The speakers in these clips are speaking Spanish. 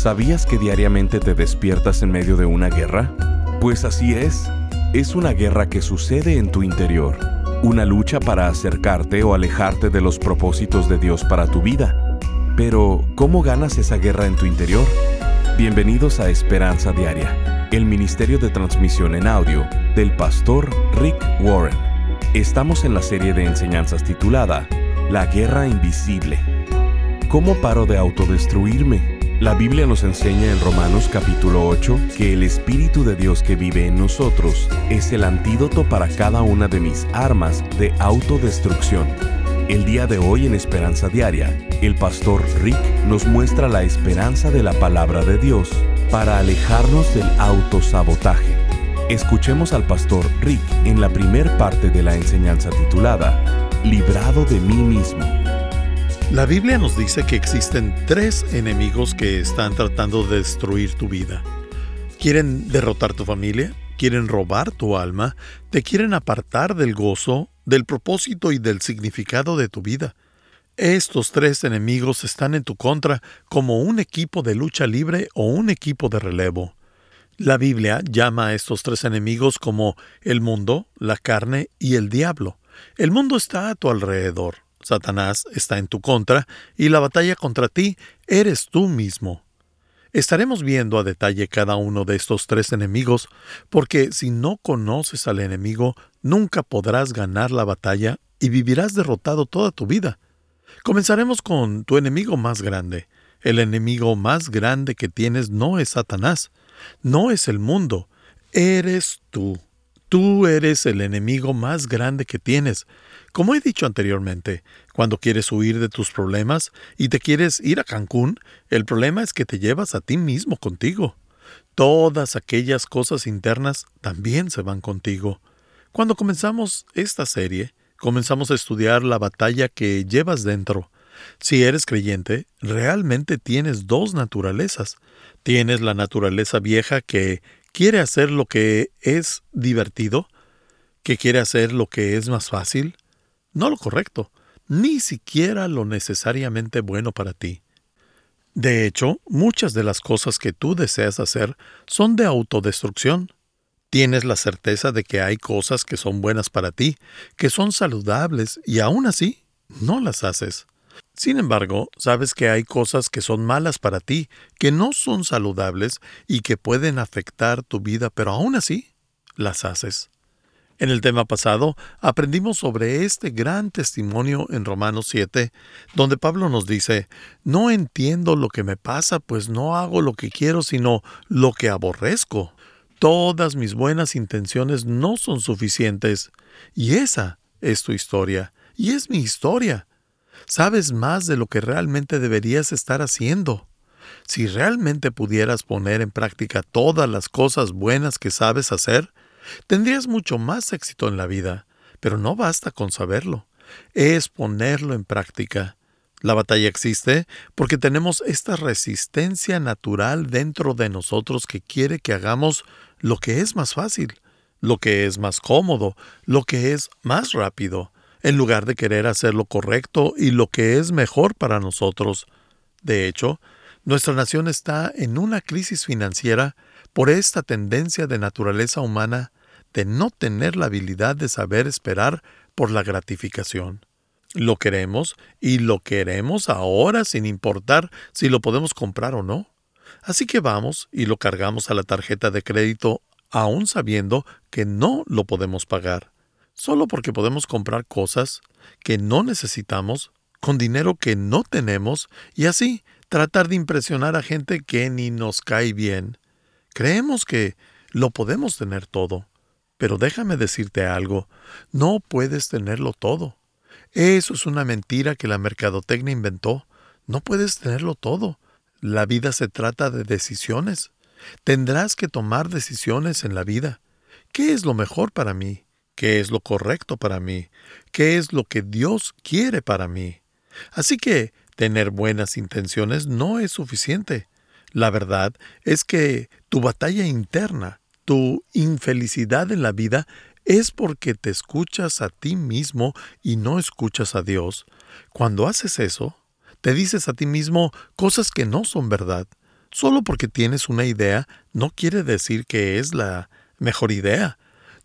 ¿Sabías que diariamente te despiertas en medio de una guerra? Pues así es. Es una guerra que sucede en tu interior. Una lucha para acercarte o alejarte de los propósitos de Dios para tu vida. Pero, ¿cómo ganas esa guerra en tu interior? Bienvenidos a Esperanza Diaria, el Ministerio de Transmisión en Audio del pastor Rick Warren. Estamos en la serie de enseñanzas titulada La Guerra Invisible. ¿Cómo paro de autodestruirme? La Biblia nos enseña en Romanos capítulo 8 que el Espíritu de Dios que vive en nosotros es el antídoto para cada una de mis armas de autodestrucción. El día de hoy en Esperanza Diaria, el pastor Rick nos muestra la esperanza de la palabra de Dios para alejarnos del autosabotaje. Escuchemos al pastor Rick en la primer parte de la enseñanza titulada Librado de mí mismo. La Biblia nos dice que existen tres enemigos que están tratando de destruir tu vida. Quieren derrotar tu familia, quieren robar tu alma, te quieren apartar del gozo, del propósito y del significado de tu vida. Estos tres enemigos están en tu contra como un equipo de lucha libre o un equipo de relevo. La Biblia llama a estos tres enemigos como el mundo, la carne y el diablo. El mundo está a tu alrededor, Satanás está en tu contra y la batalla contra ti eres tú mismo. Estaremos viendo a detalle cada uno de estos tres enemigos, porque si no conoces al enemigo, nunca podrás ganar la batalla y vivirás derrotado toda tu vida. Comenzaremos con tu enemigo más grande. El enemigo más grande que tienes no es Satanás, no es el mundo, eres tú. Tú eres el enemigo más grande que tienes. Como he dicho anteriormente, cuando quieres huir de tus problemas y te quieres ir a Cancún, el problema es que te llevas a ti mismo contigo. Todas aquellas cosas internas también se van contigo. Cuando comenzamos esta serie, comenzamos a estudiar la batalla que llevas dentro. Si eres creyente, realmente tienes dos naturalezas. Tienes la naturaleza vieja que quiere hacer lo que es divertido, que quiere hacer lo que es más fácil, no lo correcto, ni siquiera lo necesariamente bueno para ti. De hecho, muchas de las cosas que tú deseas hacer son de autodestrucción. Tienes la certeza de que hay cosas que son buenas para ti, que son saludables, y aún así no las haces. Sin embargo, sabes que hay cosas que son malas para ti, que no son saludables y que pueden afectar tu vida, pero aún así las haces. En el tema pasado aprendimos sobre este gran testimonio en Romanos 7, donde Pablo nos dice, No entiendo lo que me pasa, pues no hago lo que quiero, sino lo que aborrezco. Todas mis buenas intenciones no son suficientes. Y esa es tu historia, y es mi historia. Sabes más de lo que realmente deberías estar haciendo. Si realmente pudieras poner en práctica todas las cosas buenas que sabes hacer, tendrías mucho más éxito en la vida, pero no basta con saberlo, es ponerlo en práctica. La batalla existe porque tenemos esta resistencia natural dentro de nosotros que quiere que hagamos lo que es más fácil, lo que es más cómodo, lo que es más rápido, en lugar de querer hacer lo correcto y lo que es mejor para nosotros. De hecho, nuestra nación está en una crisis financiera por esta tendencia de naturaleza humana de no tener la habilidad de saber esperar por la gratificación. Lo queremos y lo queremos ahora sin importar si lo podemos comprar o no. Así que vamos y lo cargamos a la tarjeta de crédito aún sabiendo que no lo podemos pagar solo porque podemos comprar cosas que no necesitamos con dinero que no tenemos y así tratar de impresionar a gente que ni nos cae bien. Creemos que lo podemos tener todo, pero déjame decirte algo, no puedes tenerlo todo. Eso es una mentira que la mercadotecnia inventó. No puedes tenerlo todo. La vida se trata de decisiones. Tendrás que tomar decisiones en la vida. ¿Qué es lo mejor para mí? Qué es lo correcto para mí, qué es lo que Dios quiere para mí. Así que tener buenas intenciones no es suficiente. La verdad es que tu batalla interna, tu infelicidad en la vida, es porque te escuchas a ti mismo y no escuchas a Dios. Cuando haces eso, te dices a ti mismo cosas que no son verdad. Solo porque tienes una idea no quiere decir que es la mejor idea.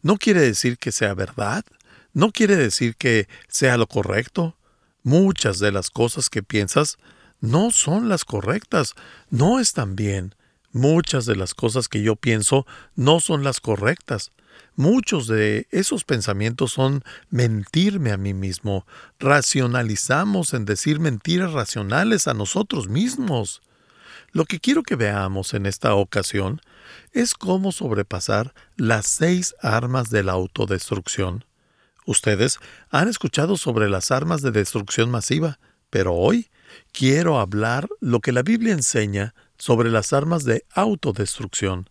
No quiere decir que sea verdad. No quiere decir que sea lo correcto. Muchas de las cosas que piensas no son las correctas, no están bien. Muchas de las cosas que yo pienso no son las correctas. Muchos de esos pensamientos son mentirme a mí mismo. Racionalizamos en decir mentiras racionales a nosotros mismos. Lo que quiero que veamos en esta ocasión es cómo sobrepasar las seis armas de la autodestrucción. Ustedes han escuchado sobre las armas de destrucción masiva, pero hoy quiero hablar lo que la Biblia enseña sobre las armas de autodestrucción.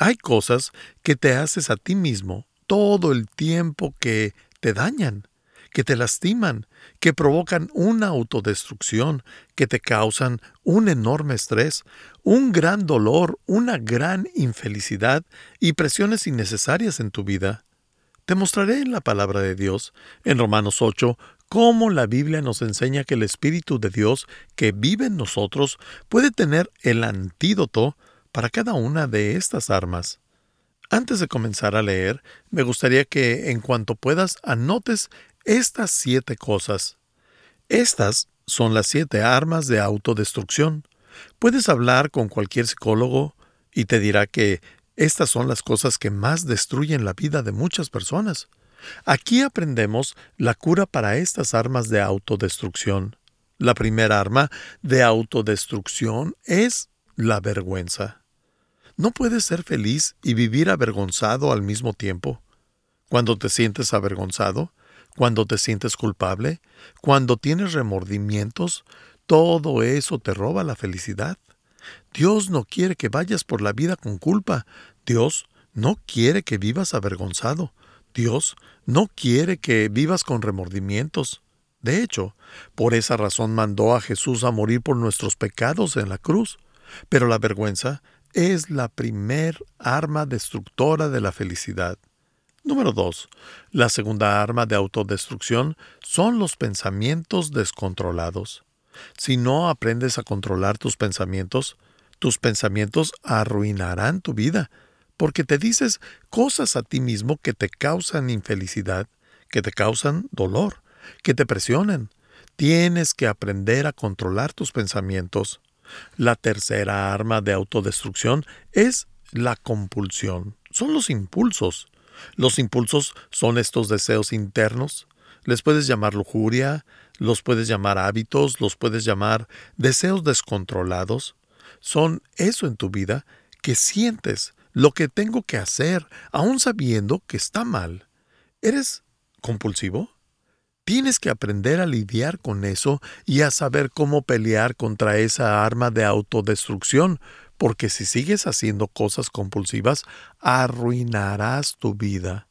Hay cosas que te haces a ti mismo todo el tiempo que te dañan, que te lastiman, que provocan una autodestrucción, que te causan un enorme estrés, un gran dolor, una gran infelicidad y presiones innecesarias en tu vida. Te mostraré en la palabra de Dios, en Romanos 8, cómo la Biblia nos enseña que el Espíritu de Dios que vive en nosotros puede tener el antídoto para cada una de estas armas. Antes de comenzar a leer, me gustaría que en cuanto puedas anotes estas siete cosas. Estas son las siete armas de autodestrucción. Puedes hablar con cualquier psicólogo y te dirá que estas son las cosas que más destruyen la vida de muchas personas. Aquí aprendemos la cura para estas armas de autodestrucción. La primera arma de autodestrucción es la vergüenza. No puedes ser feliz y vivir avergonzado al mismo tiempo. Cuando te sientes avergonzado, cuando te sientes culpable, cuando tienes remordimientos, todo eso te roba la felicidad. Dios no quiere que vayas por la vida con culpa. Dios no quiere que vivas avergonzado. Dios no quiere que vivas con remordimientos. De hecho, por esa razón mandó a Jesús a morir por nuestros pecados en la cruz. Pero la vergüenza es la primer arma destructora de la felicidad. Número 2. La segunda arma de autodestrucción son los pensamientos descontrolados. Si no aprendes a controlar tus pensamientos, tus pensamientos arruinarán tu vida, porque te dices cosas a ti mismo que te causan infelicidad, que te causan dolor, que te presionan. Tienes que aprender a controlar tus pensamientos. La tercera arma de autodestrucción es la compulsión. Son los impulsos. Los impulsos son estos deseos internos. Les puedes llamar lujuria, los puedes llamar hábitos, los puedes llamar deseos descontrolados. Son eso en tu vida que sientes lo que tengo que hacer, aun sabiendo que está mal. ¿Eres compulsivo? Tienes que aprender a lidiar con eso y a saber cómo pelear contra esa arma de autodestrucción, porque si sigues haciendo cosas compulsivas, arruinarás tu vida.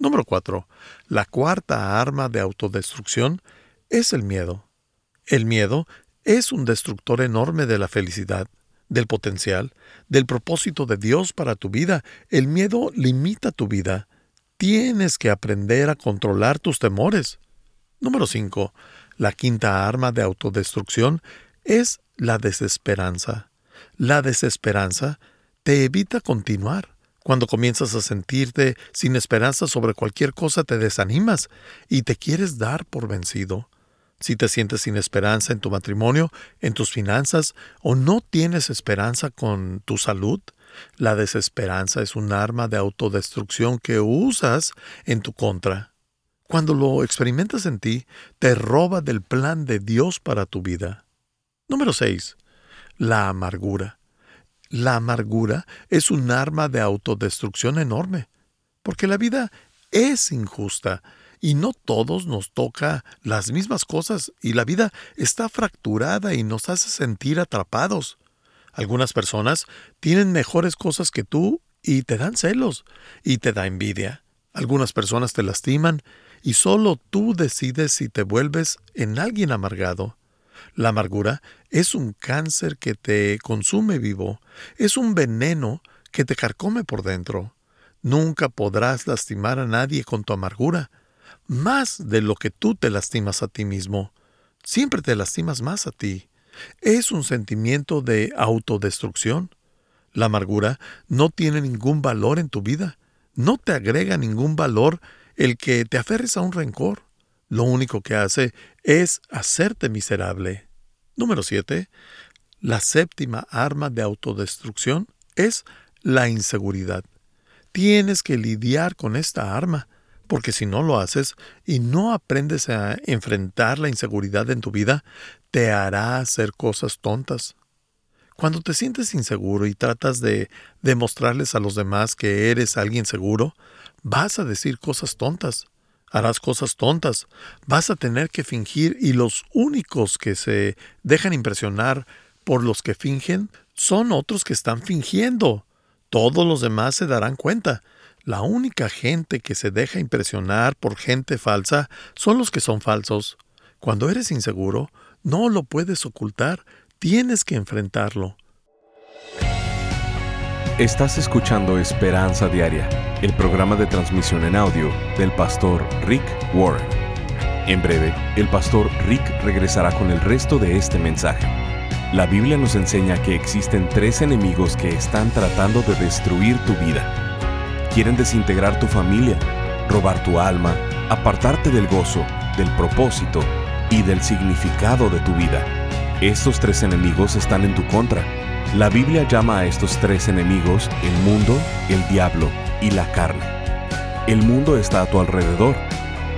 Número 4. La cuarta arma de autodestrucción es el miedo. El miedo es un destructor enorme de la felicidad, del potencial, del propósito de Dios para tu vida. El miedo limita tu vida. Tienes que aprender a controlar tus temores. Número 5. La quinta arma de autodestrucción es la desesperanza. La desesperanza te evita continuar. Cuando comienzas a sentirte sin esperanza sobre cualquier cosa, te desanimas y te quieres dar por vencido. Si te sientes sin esperanza en tu matrimonio, en tus finanzas, o no tienes esperanza con tu salud, la desesperanza es un arma de autodestrucción que usas en tu contra. Cuando lo experimentas en ti, te roba del plan de Dios para tu vida. Número 6 la amargura. La amargura es un arma de autodestrucción enorme, porque la vida es injusta y no todos nos toca las mismas cosas y la vida está fracturada y nos hace sentir atrapados. Algunas personas tienen mejores cosas que tú y te dan celos y te da envidia. Algunas personas te lastiman y solo tú decides si te vuelves en alguien amargado. La amargura es un cáncer que te consume vivo, es un veneno que te carcome por dentro. Nunca podrás lastimar a nadie con tu amargura, más de lo que tú te lastimas a ti mismo. Siempre te lastimas más a ti. Es un sentimiento de autodestrucción. La amargura no tiene ningún valor en tu vida. No te agrega ningún valor el que te aferres a un rencor. Lo único que hace es hacerte miserable. Número 7. La séptima arma de autodestrucción es la inseguridad. Tienes que lidiar con esta arma, porque si no lo haces y no aprendes a enfrentar la inseguridad en tu vida, te hará hacer cosas tontas. Cuando te sientes inseguro y tratas de demostrarles a los demás que eres alguien seguro, vas a decir cosas tontas, harás cosas tontas, vas a tener que fingir y los únicos que se dejan impresionar por los que fingen son otros que están fingiendo. Todos los demás se darán cuenta. La única gente que se deja impresionar por gente falsa son los que son falsos. Cuando eres inseguro, no lo puedes ocultar, tienes que enfrentarlo. Estás escuchando Esperanza Diaria, el programa de transmisión en audio del pastor Rick Warren. En breve, el pastor Rick regresará con el resto de este mensaje. La Biblia nos enseña que existen tres enemigos que están tratando de destruir tu vida. Quieren desintegrar tu familia, robar tu alma, apartarte del gozo, del propósito y del significado de tu vida. Estos tres enemigos están en tu contra. La Biblia llama a estos tres enemigos el mundo, el diablo y la carne. El mundo está a tu alrededor.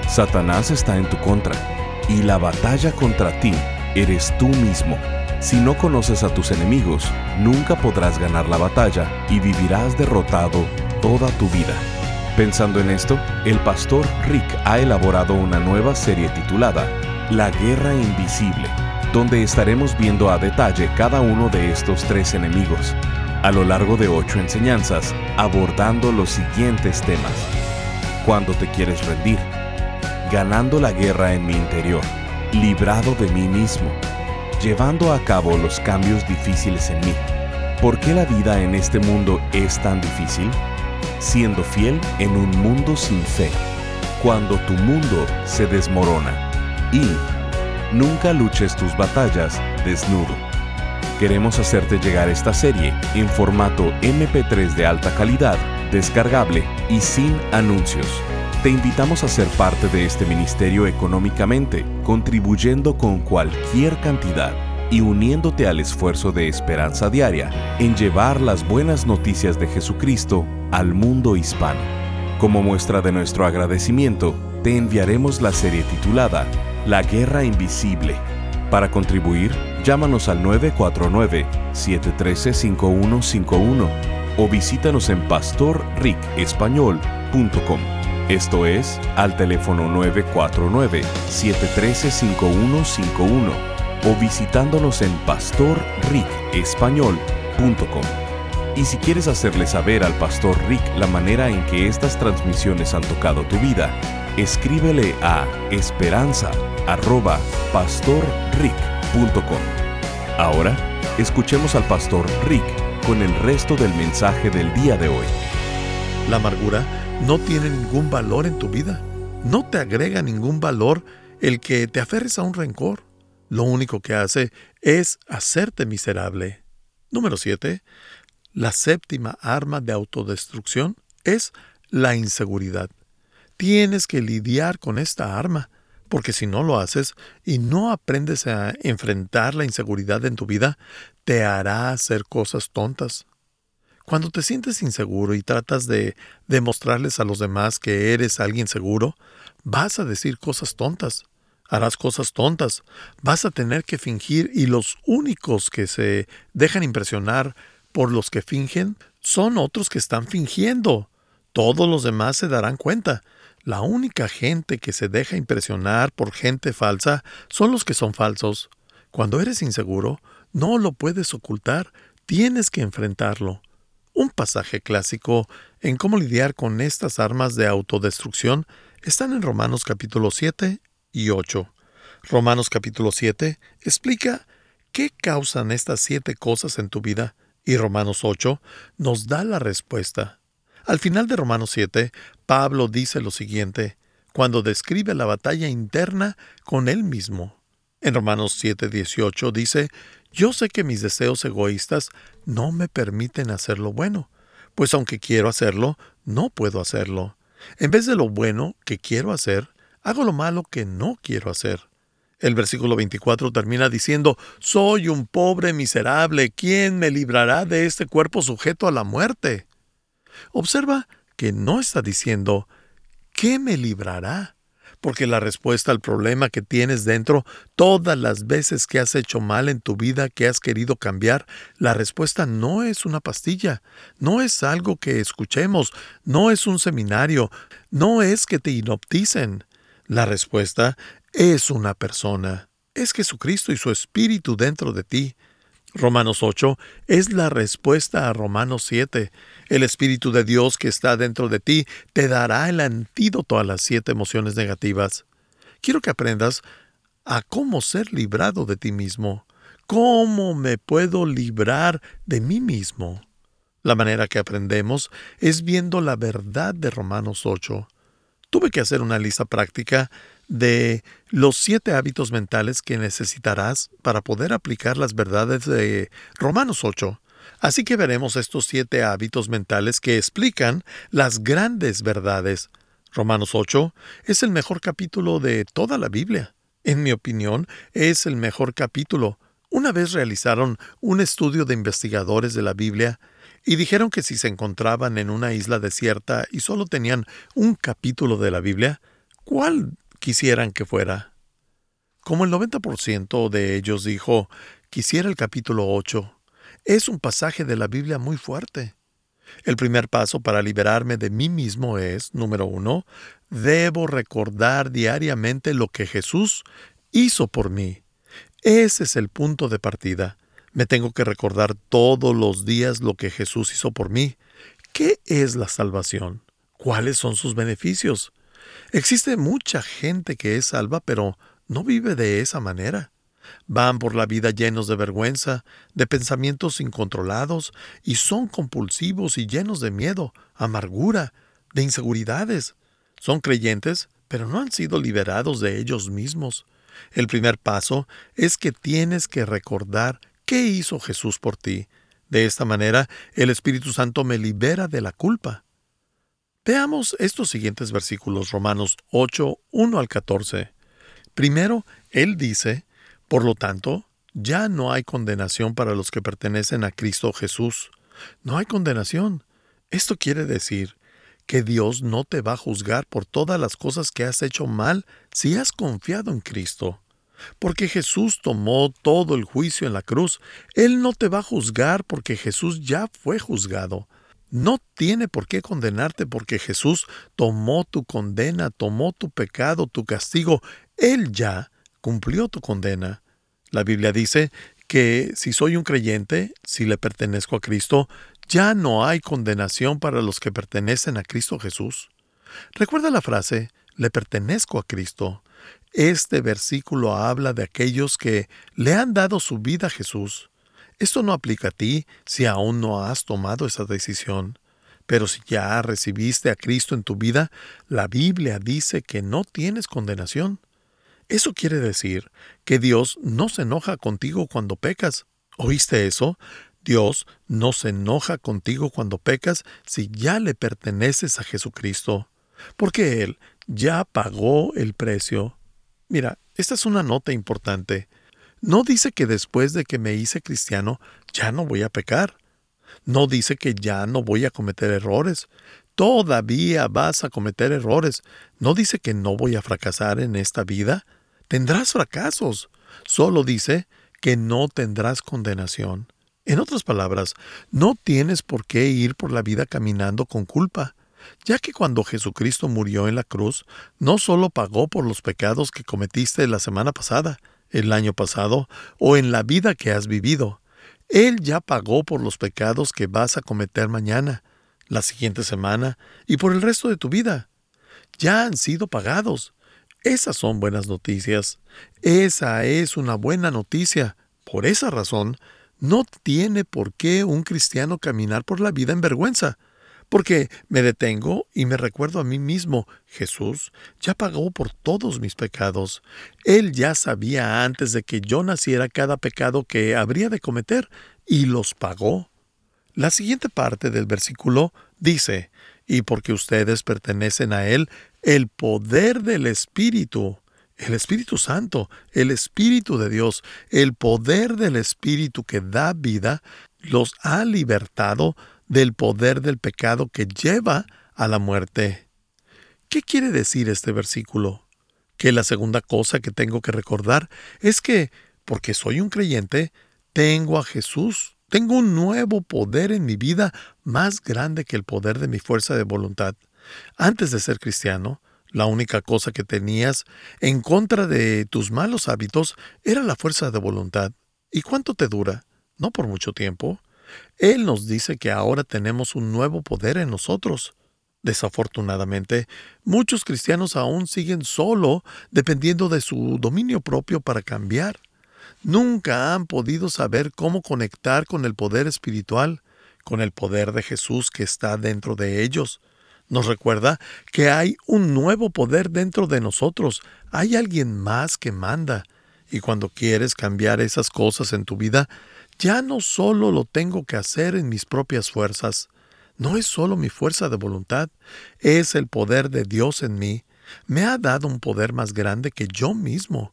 Satanás está en tu contra. Y la batalla contra ti eres tú mismo. Si no conoces a tus enemigos, nunca podrás ganar la batalla y vivirás derrotado toda tu vida. Pensando en esto, el pastor Rick ha elaborado una nueva serie titulada La Guerra Invisible, donde estaremos viendo a detalle cada uno de estos tres enemigos, a lo largo de ocho enseñanzas, abordando los siguientes temas. Cuando te quieres rendir, ganando la guerra en mi interior, librado de mí mismo, llevando a cabo los cambios difíciles en mí. ¿Por qué la vida en este mundo es tan difícil? Siendo fiel en un mundo sin fe, cuando tu mundo se desmorona y nunca luches tus batallas desnudo. Queremos hacerte llegar esta serie en formato MP3 de alta calidad, descargable y sin anuncios. Te invitamos a ser parte de este ministerio económicamente, contribuyendo con cualquier cantidad y uniéndote al esfuerzo de esperanza diaria en llevar las buenas noticias de Jesucristo al mundo hispano. Como muestra de nuestro agradecimiento, te enviaremos la serie titulada la Guerra Invisible. Para contribuir, llámanos al 949-713-5151 o visítanos en pastorricespañol.com. Esto es, al teléfono 949-713-5151 o visitándonos en pastorricespañol.com. Y si quieres hacerle saber al pastor Rick la manera en que estas transmisiones han tocado tu vida, escríbele a esperanza.pastorrick.com. Ahora, escuchemos al pastor Rick con el resto del mensaje del día de hoy. La amargura no tiene ningún valor en tu vida. No te agrega ningún valor el que te aferres a un rencor. Lo único que hace es hacerte miserable. Número 7. La séptima arma de autodestrucción es la inseguridad. Tienes que lidiar con esta arma, porque si no lo haces y no aprendes a enfrentar la inseguridad en tu vida, te hará hacer cosas tontas. Cuando te sientes inseguro y tratas de demostrarles a los demás que eres alguien seguro, vas a decir cosas tontas, harás cosas tontas, vas a tener que fingir y los únicos que se dejan impresionar por los que fingen son otros que están fingiendo. Todos los demás se darán cuenta la única gente que se deja impresionar por gente falsa son los que son falsos. Cuando eres inseguro, no lo puedes ocultar, tienes que enfrentarlo. Un pasaje clásico en cómo lidiar con estas armas de autodestrucción están en Romanos capítulo 7 y 8. Romanos capítulo 7 explica qué causan estas siete cosas en tu vida y Romanos 8 nos da la respuesta. Al final de Romanos 7, Pablo dice lo siguiente, cuando describe la batalla interna con él mismo. En Romanos 7:18 dice, Yo sé que mis deseos egoístas no me permiten hacer lo bueno, pues aunque quiero hacerlo, no puedo hacerlo. En vez de lo bueno que quiero hacer, hago lo malo que no quiero hacer. El versículo 24 termina diciendo, Soy un pobre miserable, ¿quién me librará de este cuerpo sujeto a la muerte? Observa que no está diciendo, ¿qué me librará? Porque la respuesta al problema que tienes dentro, todas las veces que has hecho mal en tu vida, que has querido cambiar, la respuesta no es una pastilla, no es algo que escuchemos, no es un seminario, no es que te inopticen. La respuesta es una persona, es Jesucristo y su Espíritu dentro de ti. Romanos 8 es la respuesta a Romanos 7. El Espíritu de Dios que está dentro de ti te dará el antídoto a las siete emociones negativas. Quiero que aprendas a cómo ser librado de ti mismo. ¿Cómo me puedo librar de mí mismo? La manera que aprendemos es viendo la verdad de Romanos 8. Tuve que hacer una lista práctica de los siete hábitos mentales que necesitarás para poder aplicar las verdades de Romanos 8. Así que veremos estos siete hábitos mentales que explican las grandes verdades. Romanos 8 es el mejor capítulo de toda la Biblia. En mi opinión, es el mejor capítulo. Una vez realizaron un estudio de investigadores de la Biblia y dijeron que si se encontraban en una isla desierta y solo tenían un capítulo de la Biblia, ¿cuál quisieran que fuera. Como el 90% de ellos dijo, quisiera el capítulo 8. Es un pasaje de la Biblia muy fuerte. El primer paso para liberarme de mí mismo es, número uno, debo recordar diariamente lo que Jesús hizo por mí. Ese es el punto de partida. Me tengo que recordar todos los días lo que Jesús hizo por mí. ¿Qué es la salvación? ¿Cuáles son sus beneficios? Existe mucha gente que es salva, pero no vive de esa manera. Van por la vida llenos de vergüenza, de pensamientos incontrolados, y son compulsivos y llenos de miedo, amargura, de inseguridades. Son creyentes, pero no han sido liberados de ellos mismos. El primer paso es que tienes que recordar qué hizo Jesús por ti. De esta manera, el Espíritu Santo me libera de la culpa. Veamos estos siguientes versículos, Romanos 8, 1 al 14. Primero, él dice, por lo tanto, ya no hay condenación para los que pertenecen a Cristo Jesús. No hay condenación. Esto quiere decir que Dios no te va a juzgar por todas las cosas que has hecho mal si has confiado en Cristo. Porque Jesús tomó todo el juicio en la cruz. Él no te va a juzgar porque Jesús ya fue juzgado no tiene por qué condenarte porque Jesús tomó tu condena, tomó tu pecado, tu castigo. Él ya cumplió tu condena. La Biblia dice que si soy un creyente, si le pertenezco a Cristo, ya no hay condenación para los que pertenecen a Cristo Jesús. Recuerda la frase, le pertenezco a Cristo. Este versículo habla de aquellos que le han dado su vida a Jesús. Esto no aplica a ti si aún no has tomado esa decisión. Pero si ya recibiste a Cristo en tu vida, la Biblia dice que no tienes condenación. Eso quiere decir que Dios no se enoja contigo cuando pecas. ¿Oíste eso? Dios no se enoja contigo cuando pecas si ya le perteneces a Jesucristo, porque Él ya pagó el precio. Mira, esta es una nota importante. No dice que después de que me hice cristiano ya no voy a pecar. No dice que ya no voy a cometer errores. Todavía vas a cometer errores. No dice que no voy a fracasar en esta vida. Tendrás fracasos. Solo dice que no tendrás condenación. En otras palabras, no tienes por qué ir por la vida caminando con culpa, ya que cuando Jesucristo murió en la cruz, no solo pagó por los pecados que cometiste la semana pasada, el año pasado o en la vida que has vivido. Él ya pagó por los pecados que vas a cometer mañana, la siguiente semana y por el resto de tu vida. Ya han sido pagados. Esas son buenas noticias. Esa es una buena noticia. Por esa razón, no tiene por qué un cristiano caminar por la vida en vergüenza, porque me detengo y me recuerdo a mí mismo, Jesús ya pagó por todos mis pecados. Él ya sabía antes de que yo naciera cada pecado que habría de cometer, y los pagó. La siguiente parte del versículo dice, y porque ustedes pertenecen a Él, el poder del Espíritu, el Espíritu Santo, el Espíritu de Dios, el poder del Espíritu que da vida, los ha libertado del poder del pecado que lleva a la muerte. ¿Qué quiere decir este versículo? Que la segunda cosa que tengo que recordar es que, porque soy un creyente, tengo a Jesús, tengo un nuevo poder en mi vida más grande que el poder de mi fuerza de voluntad. Antes de ser cristiano, la única cosa que tenías en contra de tus malos hábitos era la fuerza de voluntad. ¿Y cuánto te dura? No por mucho tiempo. Él nos dice que ahora tenemos un nuevo poder en nosotros. Desafortunadamente, muchos cristianos aún siguen solo dependiendo de su dominio propio para cambiar. Nunca han podido saber cómo conectar con el poder espiritual, con el poder de Jesús que está dentro de ellos. Nos recuerda que hay un nuevo poder dentro de nosotros, hay alguien más que manda. Y cuando quieres cambiar esas cosas en tu vida, ya no solo lo tengo que hacer en mis propias fuerzas, no es solo mi fuerza de voluntad, es el poder de Dios en mí. Me ha dado un poder más grande que yo mismo.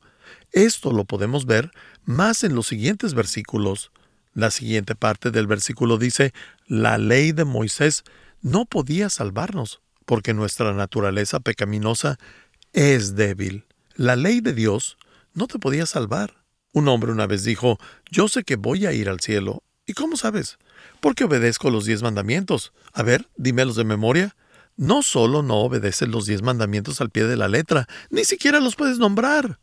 Esto lo podemos ver más en los siguientes versículos. La siguiente parte del versículo dice, la ley de Moisés no podía salvarnos, porque nuestra naturaleza pecaminosa es débil. La ley de Dios no te podía salvar. Un hombre una vez dijo, yo sé que voy a ir al cielo. ¿Y cómo sabes? Porque obedezco los diez mandamientos. A ver, dímelos de memoria. No solo no obedeces los diez mandamientos al pie de la letra, ni siquiera los puedes nombrar.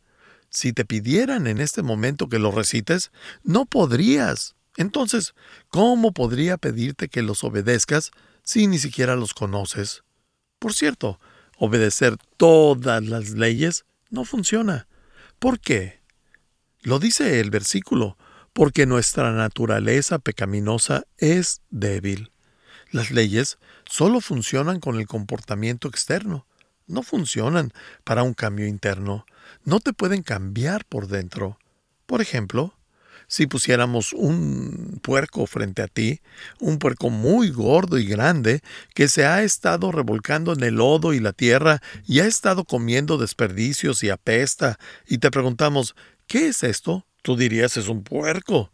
Si te pidieran en este momento que los recites, no podrías. Entonces, ¿cómo podría pedirte que los obedezcas si ni siquiera los conoces? Por cierto, obedecer todas las leyes no funciona. ¿Por qué? Lo dice el versículo, porque nuestra naturaleza pecaminosa es débil. Las leyes solo funcionan con el comportamiento externo, no funcionan para un cambio interno, no te pueden cambiar por dentro. Por ejemplo, si pusiéramos un puerco frente a ti, un puerco muy gordo y grande, que se ha estado revolcando en el lodo y la tierra y ha estado comiendo desperdicios y apesta, y te preguntamos, ¿Qué es esto? Tú dirías es un puerco.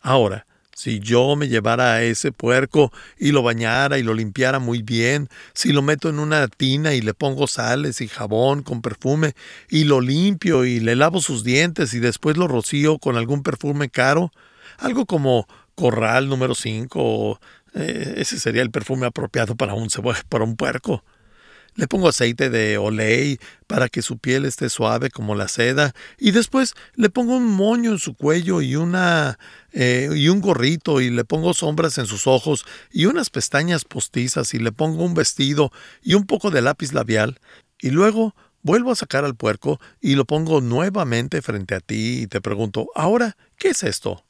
Ahora, si yo me llevara a ese puerco y lo bañara y lo limpiara muy bien, si lo meto en una tina y le pongo sales y jabón con perfume y lo limpio y le lavo sus dientes y después lo rocío con algún perfume caro, algo como corral número 5, eh, ese sería el perfume apropiado para un, para un puerco. Le pongo aceite de olei para que su piel esté suave como la seda y después le pongo un moño en su cuello y una eh, y un gorrito y le pongo sombras en sus ojos y unas pestañas postizas y le pongo un vestido y un poco de lápiz labial y luego vuelvo a sacar al puerco y lo pongo nuevamente frente a ti y te pregunto, ahora, ¿qué es esto?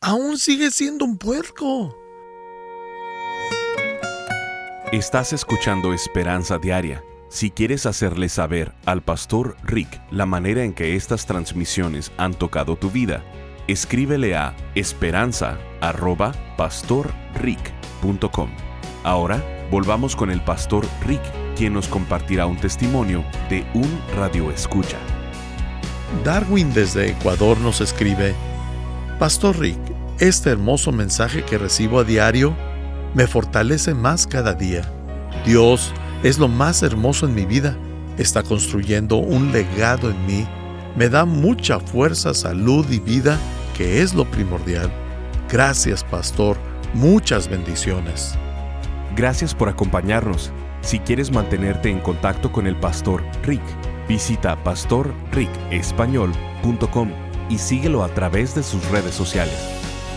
Aún sigue siendo un puerco. Estás escuchando Esperanza Diaria. Si quieres hacerle saber al pastor Rick la manera en que estas transmisiones han tocado tu vida, escríbele a esperanza.pastorrick.com. Ahora volvamos con el pastor Rick, quien nos compartirá un testimonio de un radio escucha. Darwin desde Ecuador nos escribe, Pastor Rick, este hermoso mensaje que recibo a diario me fortalece más cada día. Dios es lo más hermoso en mi vida. Está construyendo un legado en mí. Me da mucha fuerza, salud y vida, que es lo primordial. Gracias, pastor. Muchas bendiciones. Gracias por acompañarnos. Si quieres mantenerte en contacto con el pastor Rick, visita pastorricespañol.com y síguelo a través de sus redes sociales.